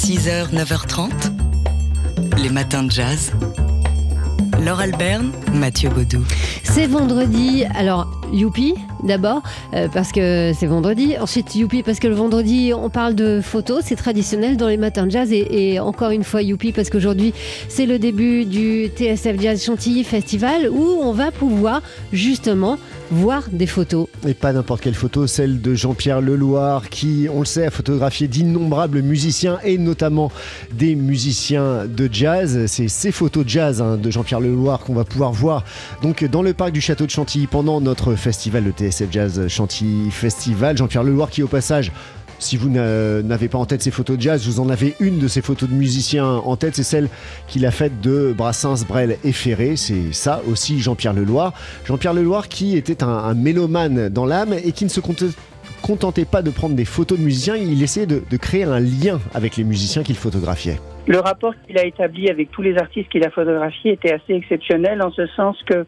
6h, 9h30, les matins de jazz. Laure Alberne, Mathieu Baudou. C'est vendredi, alors youpi d'abord euh, parce que c'est vendredi, ensuite youpi parce que le vendredi on parle de photos, c'est traditionnel dans les matins de jazz. Et, et encore une fois youpi parce qu'aujourd'hui c'est le début du TSF Jazz Chantilly Festival où on va pouvoir justement voir des photos. Et pas n'importe quelle photo, celle de Jean-Pierre Leloir qui, on le sait, a photographié d'innombrables musiciens et notamment des musiciens de jazz. C'est ces photos jazz hein, de Jean-Pierre Leloir qu'on va pouvoir voir donc dans le parc du château de Chantilly pendant notre festival, le TSF Jazz Chantilly Festival. Jean-Pierre Leloir qui au passage si vous n'avez pas en tête ces photos de jazz, vous en avez une de ces photos de musiciens en tête, c'est celle qu'il a faite de Brassens, Brel et Ferré. C'est ça aussi Jean-Pierre Leloir. Jean-Pierre Leloir qui était un, mélomane dans l'âme et qui ne se contentait pas de prendre des photos de musiciens, il essayait de créer un lien avec les musiciens qu'il photographiait. Le rapport qu'il a établi avec tous les artistes qu'il a photographiés était assez exceptionnel en ce sens que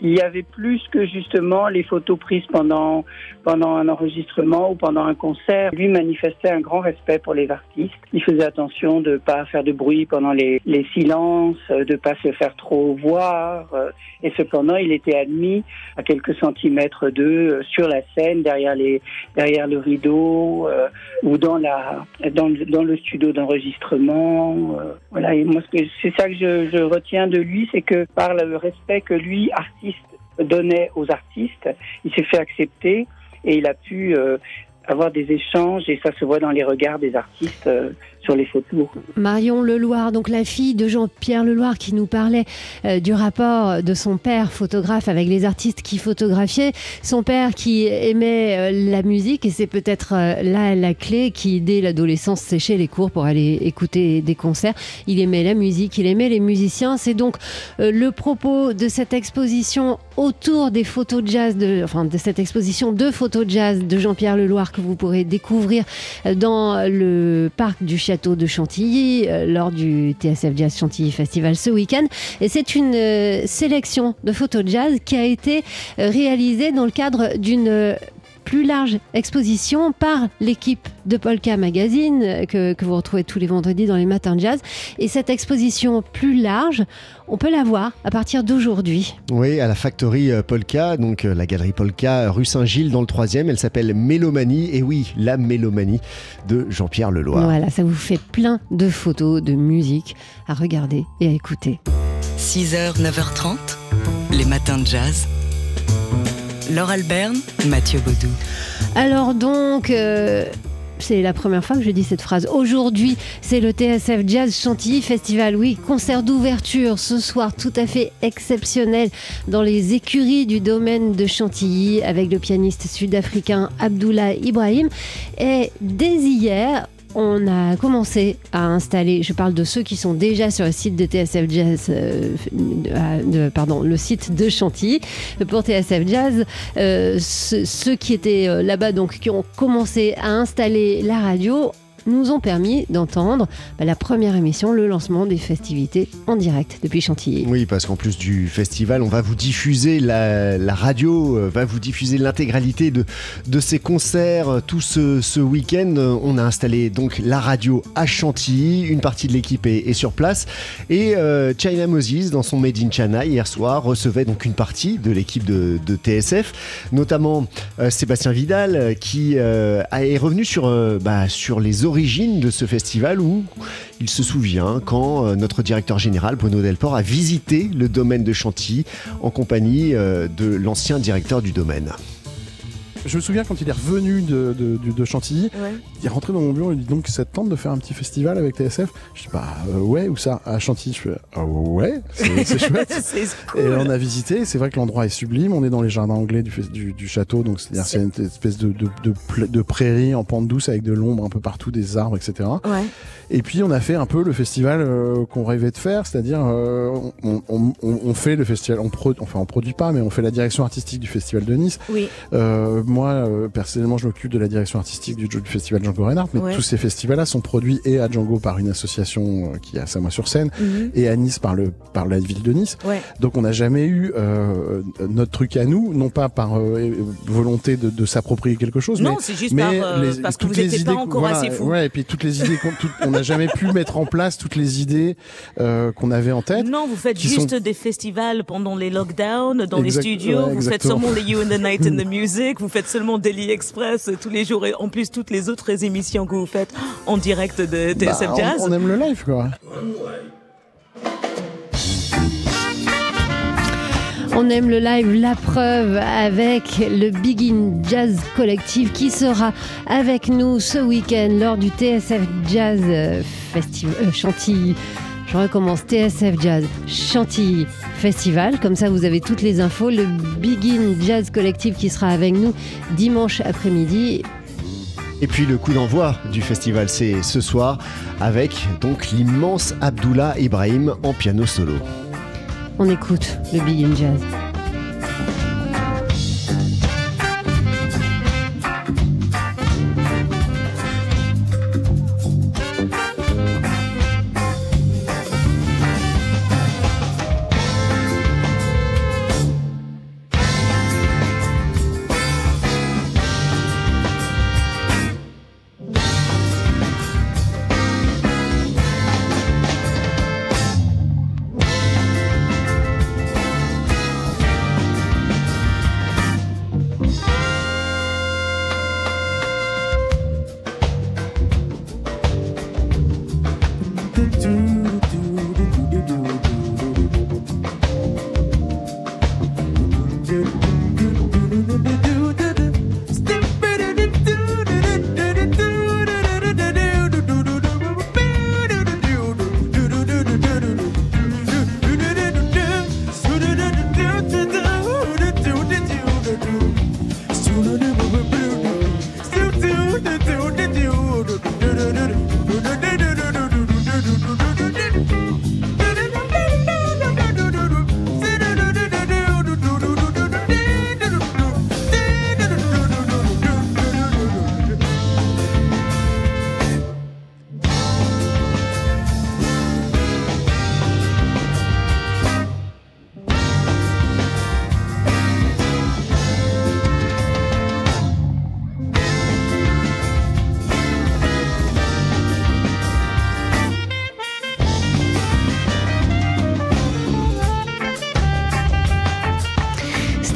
il y avait plus que justement les photos prises pendant pendant un enregistrement ou pendant un concert. Lui manifestait un grand respect pour les artistes. Il faisait attention de pas faire de bruit pendant les, les silences, de pas se faire trop voir. Et cependant, il était admis à quelques centimètres d'eux sur la scène, derrière les derrière le rideau euh, ou dans la dans, dans le studio d'enregistrement. Euh, voilà. Et moi, c'est ça que je, je retiens de lui, c'est que par le respect que lui, artiste, donnait aux artistes, il s'est fait accepter et il a pu euh, avoir des échanges et ça se voit dans les regards des artistes euh, sur les photos. Marion Leloir, donc la fille de Jean-Pierre Leloir qui nous parlait euh, du rapport de son père photographe avec les artistes qui photographiaient. Son père qui aimait euh, la musique et c'est peut-être euh, là la clé qui dès l'adolescence séchait les cours pour aller écouter des concerts. Il aimait la musique, il aimait les musiciens. C'est donc le propos de cette exposition autour des photos de jazz, de, enfin de cette exposition de photos de jazz de Jean-Pierre Leloir que vous pourrez découvrir dans le parc du château de Chantilly euh, lors du TSF Jazz Chantilly Festival ce week-end. Et c'est une euh, sélection de photos jazz qui a été euh, réalisée dans le cadre d'une plus large exposition par l'équipe de Polka Magazine euh, que, que vous retrouvez tous les vendredis dans les matins de jazz. Et cette exposition plus large, on peut la voir à partir d'aujourd'hui. Oui, à la Factory euh, Polka, donc euh, la galerie Polka, rue Saint-Gilles dans le troisième. Elle s'appelle Mélomanie. Et oui, la Mélomanie de Jean-Pierre Leloir. Voilà, ça vous fait plein de photos, de musique à regarder et à écouter. 6h, 9h30, les matins de jazz. Laure Alberne, Mathieu Baudou. Alors donc, euh, c'est la première fois que je dis cette phrase. Aujourd'hui, c'est le TSF Jazz Chantilly Festival. Oui, concert d'ouverture ce soir tout à fait exceptionnel dans les écuries du domaine de Chantilly avec le pianiste sud-africain Abdullah Ibrahim. Et dès hier, on a commencé à installer, je parle de ceux qui sont déjà sur le site de TSF Jazz, euh, de- pardon, le site de Chantilly. Pour TSF Jazz, euh, ce- ceux qui étaient euh, là-bas, donc qui ont commencé à installer la radio, nous ont permis d'entendre bah, la première émission, le lancement des festivités en direct depuis Chantilly. Oui, parce qu'en plus du festival, on va vous diffuser la, la radio, euh, va vous diffuser l'intégralité de, de ces concerts. Euh, Tout ce, ce week-end, on a installé donc la radio à Chantilly. Une partie de l'équipe est, sur place. Et euh, China Moses, dans son Made in China, hier soir, recevait donc une partie de l'équipe de, de TSF, notamment Sébastien Vidal, qui euh, est revenu sur, bah, sur les origines de ce festival où il se souvient quand euh, notre directeur général, Bruno Delport, a visité le domaine de Chantilly en compagnie euh, de l'ancien directeur du domaine. Je me souviens quand il est revenu de, de, de- de Chantilly, il est rentré dans mon bureau, il dit donc ça te tente de faire un petit festival avec TSF Je dis bah euh, ouais, où ça À Chantilly. Je fais ah ouais, c'est chouette. Et on a visité, c'est vrai que l'endroit est sublime, on est dans les jardins anglais du, fes- du, du château, donc c'est-à-dire c'est une espèce de, de, prairie en pente douce avec de l'ombre un peu partout, des arbres, etc. Ouais. Et puis on a fait un peu le festival euh, qu'on rêvait de faire, c'est-à-dire euh, on, on, on, on fait le festival, on pro, enfin on produit pas, mais on fait la direction artistique du festival de Nice. Oui. Euh, moi, euh, personnellement, je m'occupe de la direction artistique du, du festival Django Reinhardt, mais Ouais. tous ces festivals-là sont produits et à Django par une association euh, qui est à Samois-sur-Seine Mhm. et à Nice par le par la ville de Nice. Ouais. Donc on n'a jamais eu euh, notre truc à nous, non pas par euh, volonté de, de s'approprier quelque chose, Non, mais juste mais par, euh, les- parce que toutes vous les n'étiez pas idées- encore voilà, assez fou. Ouais, et puis toutes les idées, qu'on- n'a jamais pu mettre en place toutes les idées euh, qu'on avait en tête. Non, vous faites juste sont- des festivals pendant les lockdowns, dans les studios. vous faites seulement les You and the Night and the Music. Vous faites seulement Daily Express tous les jours. Et en plus, toutes les autres émissions que vous faites en direct de Bah, TSF on- Jazz. on, aime le live, quoi. On aime le live, la preuve avec le Begin Jazz Collective qui sera avec nous ce week-end lors du TSF Jazz Festival euh, Chantilly. Je recommence TSF Jazz Chantilly Festival. Comme ça, vous avez toutes les infos. Le Begin Jazz Collective qui sera avec nous dimanche après-midi. Et puis le coup d'envoi du festival, c'est ce soir avec donc l'immense Abdullah Ibrahim en piano solo. On écoute le Begin Jazz. do.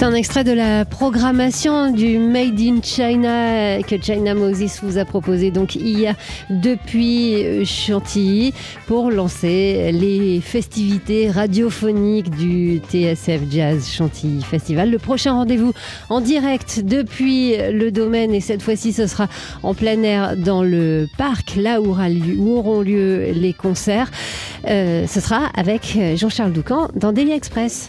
C'est un extrait de la programmation du Made in China que China Moses vous a proposé donc hier depuis euh, Chantilly pour lancer les festivités radiophoniques du TSF Jazz Chantilly Festival. Le prochain rendez-vous en direct depuis le domaine et cette fois-ci ce sera en plein air dans le parc là où, auront lieu les concerts. Euh, ce sera avec Jean-Charles Doucan dans Daily Express.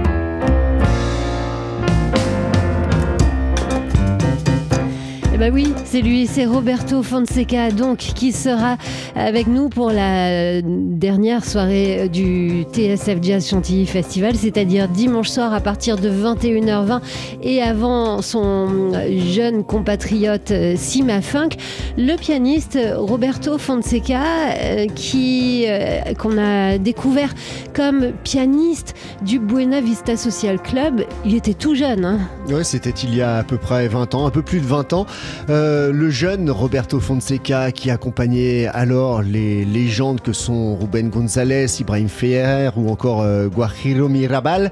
Eh ben oui, c'est lui, c'est Roberto Fonseca donc qui sera avec nous pour la dernière soirée du TSF Jazz Chantilly Festival, c'est-à-dire dimanche soir à partir de 21h20 et avant son jeune compatriote Sima Funk, le pianiste Roberto Fonseca euh, qui euh, qu'on a découvert comme pianiste du Buena Vista Social Club. Il était tout jeune. hein. Ouais, c'était il y a à peu près 20 ans, un peu plus de 20 ans. Euh, le jeune Roberto Fonseca qui accompagnait alors les légendes que sont Ruben González, Ibrahim Ferrer ou encore euh, Guajiro Mirabal.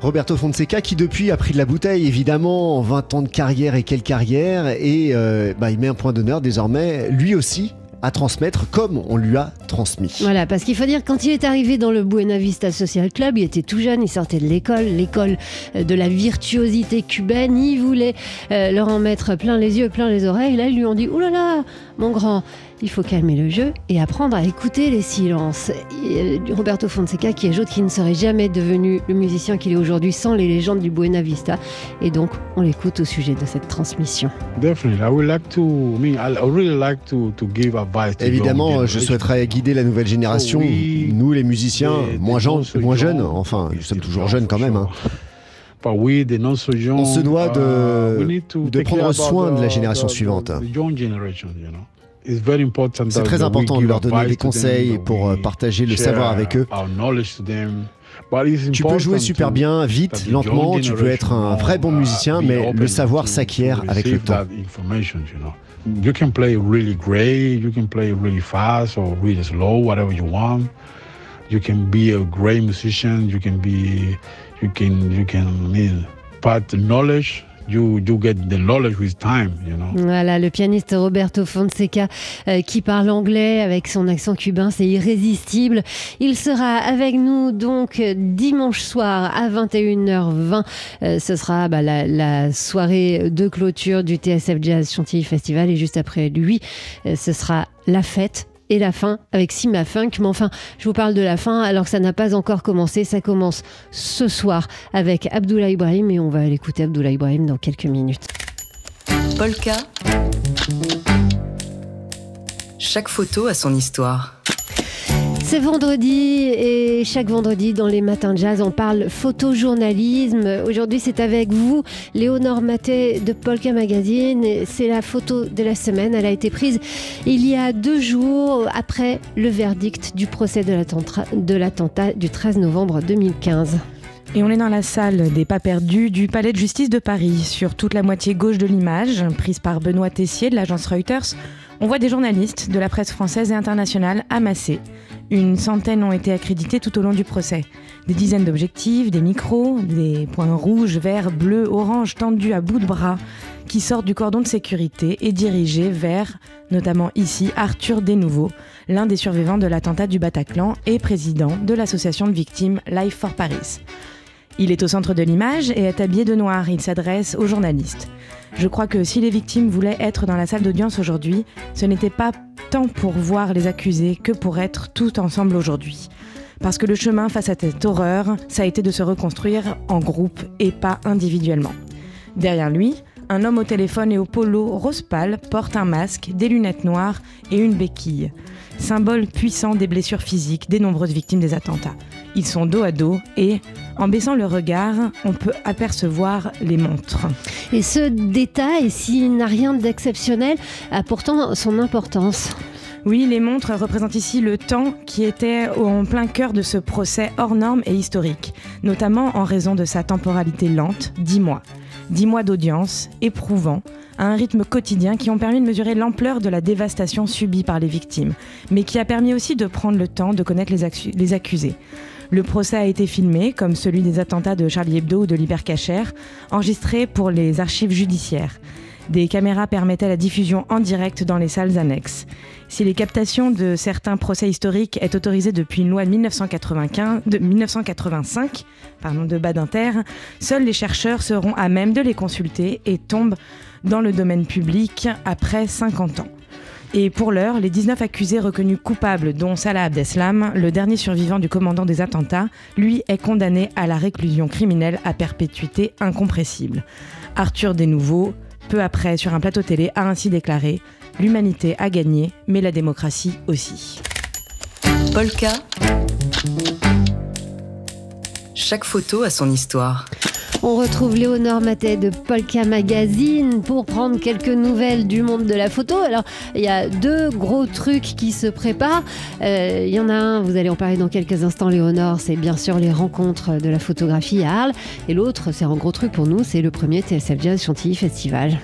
Roberto Fonseca qui depuis a pris de la bouteille évidemment en 20 ans de carrière et quelle carrière et euh, bah, il met un point d'honneur désormais lui aussi à transmettre comme on lui a transmis. Voilà, parce qu'il faut dire, quand il est arrivé dans le Buena Vista Social Club, il était tout jeune, il sortait de l'école, l'école euh, de la virtuosité cubaine. Il voulait euh, leur en mettre plein les yeux, plein les oreilles. Là, ils lui ont dit Ouh là là, mon grand, il faut calmer le jeu et apprendre à écouter les silences. Et, euh, Roberto Fonseca qui ajoute qu'il ne serait jamais devenu le musicien qu'il est aujourd'hui sans les légendes du Buena Vista. Et donc, on l'écoute au sujet de cette transmission. Definitely, I would like to. I mean, I really like to to give advice. To Évidemment, je souhaiterais guider la nouvelle génération, Oh nous les musiciens, moins, gens, moins jeunes, enfin, nous we sommes still toujours young jeunes quand même. hein. sure. But we, the not so young, On se doit de- de prendre soin de la génération suivante. C'est très important de leur donner des conseils pour euh, partager le savoir avec eux. Tu peux jouer super bien, vite, lentement, tu peux être un vrai bon musicien, mais le savoir s'acquiert avec le temps. you can play really great, you can play really fast or really slow, whatever you want. You can be a great musician, you can be, you can, you can, but knowledge, you, you get the knowledge with time. Voilà, le pianiste Roberto Fonseca euh, qui parle anglais avec son accent cubain, c'est irrésistible. Il sera avec nous donc euh, dimanche soir à 21h20. Euh, ce sera bah, la, soirée de clôture du TSF Jazz Chantilly Festival et juste après lui, ce sera la fête. Et la fin avec Sima Funk. Mais enfin, je vous parle de la fin alors que ça n'a pas encore commencé. Ça commence ce soir avec Abdullah Ibrahim et on va l'écouter Abdullah Ibrahim dans quelques minutes. Polka. Chaque photo a son histoire. C'est vendredi et chaque vendredi dans les matins de jazz, on parle photojournalisme. Aujourd'hui, c'est avec vous, Léonore Maté de Polka Magazine. C'est la photo de la semaine. Elle a été prise il y a deux jours après le verdict du procès de l'attentat du 13 novembre 2015. Et on est dans la salle des pas perdus du Palais de justice de Paris. Sur toute la moitié gauche de l'image, prise par Benoît Tessier de l'agence Reuters, on voit des journalistes de la presse française et internationale amassés. Une centaine ont été accrédités tout au long du procès. Des dizaines d'objectifs, des micros, des points rouges, verts, bleus, oranges tendus à bout de bras qui sortent du cordon de sécurité et dirigés vers, notamment ici, Arthur Desnouveaux, l'un des survivants de l'attentat du Bataclan et président de l'association de victimes Life for Paris. Il est au centre de l'image et est habillé de noir. Il s'adresse aux journalistes. Je crois que si les victimes voulaient être dans la salle d'audience aujourd'hui, ce n'était pas tant pour voir les accusés que pour être tout ensemble aujourd'hui. Parce que le chemin face à cette horreur, ça a été de se reconstruire en groupe et pas individuellement. Derrière lui, un homme au téléphone et au polo rose pâle porte un masque, des lunettes noires et une béquille. Symbole puissant des blessures physiques des nombreuses victimes des attentats. Ils sont dos à dos et, en baissant le regard, on peut apercevoir les montres. Et ce détail, s'il n'a rien d'exceptionnel, a pourtant son importance. Oui, les montres représentent ici le temps qui était en plein cœur de ce procès hors norme et historique, notamment en raison de sa temporalité lente, 10 mois. 10 mois d'audience, éprouvant, à un rythme quotidien qui ont permis de mesurer l'ampleur de la dévastation subie par les victimes, mais qui a permis aussi de prendre le temps de connaître les accusés. Le procès a été filmé, comme celui des attentats de Charlie Hebdo ou de l'Hypercacher, enregistré pour les archives judiciaires. Des caméras permettaient la diffusion en direct dans les salles annexes. Si les captations de certains procès historiques est autorisée depuis une loi de, 1995, de 1985 pardon, de Badinter, seuls les chercheurs seront à même de les consulter et tombent dans le domaine public après 50 ans. Et pour l'heure, les 19 accusés reconnus coupables, dont Salah Abdeslam, le dernier survivant du commandant des attentats, lui est condamné à la réclusion criminelle à perpétuité incompressible. Arthur Desnouveaux, peu après sur un plateau télé, a ainsi déclaré L'humanité a gagné, mais la démocratie aussi. Polka. Chaque photo a son histoire. On retrouve Léonore Matet de Polka Magazine pour prendre quelques nouvelles du monde de la photo. Alors, il y a deux gros trucs qui se préparent. Euh, Il y en a un, vous allez en parler dans quelques instants, Léonore, c'est bien sûr les rencontres de la photographie à Arles. Et l'autre, c'est un gros truc pour nous, c'est le premier TSF Jazz Chantilly Festival.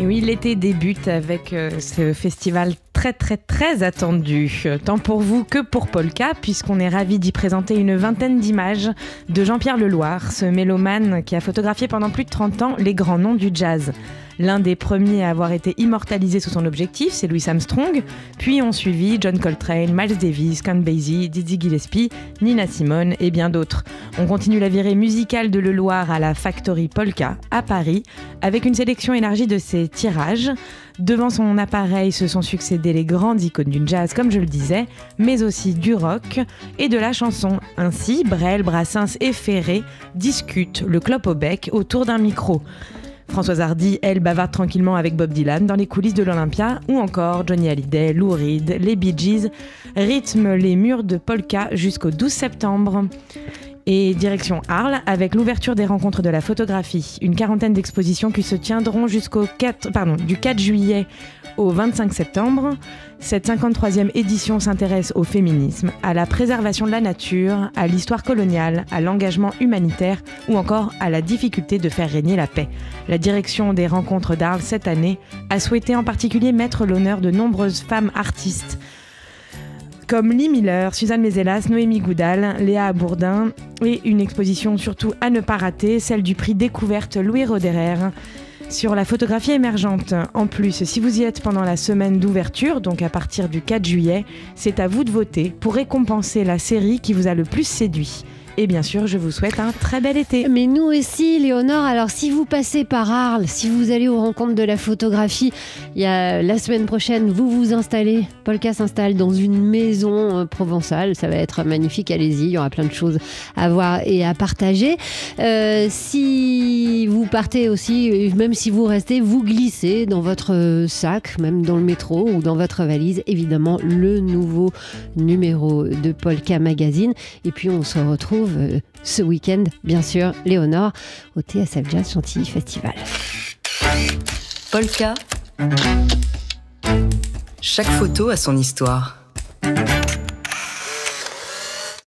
Et oui, l'été débute avec euh, ce festival très très très attendu, tant pour vous que pour Polka, puisqu'on est ravi d'y présenter une vingtaine d'images de Jean-Pierre Leloir, ce mélomane qui a photographié pendant plus de 30 ans les grands noms du jazz. L'un des premiers à avoir été immortalisé sous son objectif, c'est Louis Armstrong, puis ont suivi John Coltrane, Miles Davis, Count Basie, Dizzy Gillespie, Nina Simone et bien d'autres. On continue la virée musicale de Leloir à la Factory Polka à Paris, avec une sélection élargie de ses tirages, Devant son appareil se sont succédés les grandes icônes du jazz, comme je le disais, mais aussi du rock et de la chanson. Ainsi, Brel, Brassens et Ferré discutent le clope au bec autour d'un micro. Françoise Hardy, elle, bavarde tranquillement avec Bob Dylan dans les coulisses de l'Olympia, ou encore Johnny Hallyday, Lou Reed, les Bee Gees rythment les murs de Polka jusqu'au 12 septembre. Et direction Arles, avec l'ouverture des rencontres de la photographie, une quarantaine d'expositions qui se tiendront jusqu'au 4, pardon, du 4 juillet au 25 septembre. Cette 53e édition s'intéresse au féminisme, à la préservation de la nature, à l'histoire coloniale, à l'engagement humanitaire ou encore à la difficulté de faire régner la paix. La direction des rencontres d'Arles cette année a souhaité en particulier mettre l'honneur de nombreuses femmes artistes comme Lee Miller, Suzanne Mézelas, Noémie Goudal, Léa Bourdin et une exposition surtout à ne pas rater, celle du prix découverte Louis Roderer sur la photographie émergente. En plus, si vous y êtes pendant la semaine d'ouverture, donc à partir du 4 juillet, c'est à vous de voter pour récompenser la série qui vous a le plus séduit. Et bien sûr, je vous souhaite un très bel été. Mais nous aussi, Léonore. Alors, si vous passez par Arles, si vous allez aux rencontres de la photographie, il la semaine prochaine, vous vous installez. Polka s'installe dans une maison euh, provençale. Ça va être magnifique. Allez-y, il y aura plein de choses à voir et à partager. Euh, si vous partez aussi, même si vous restez, vous glissez dans votre sac, même dans le métro ou dans votre valise, évidemment, le nouveau numéro de Polka Magazine. Et puis, on se retrouve euh, ce week-end, bien sûr, Léonore, au TSF Jazz Chantilly Festival. Polka. Chaque photo a son histoire.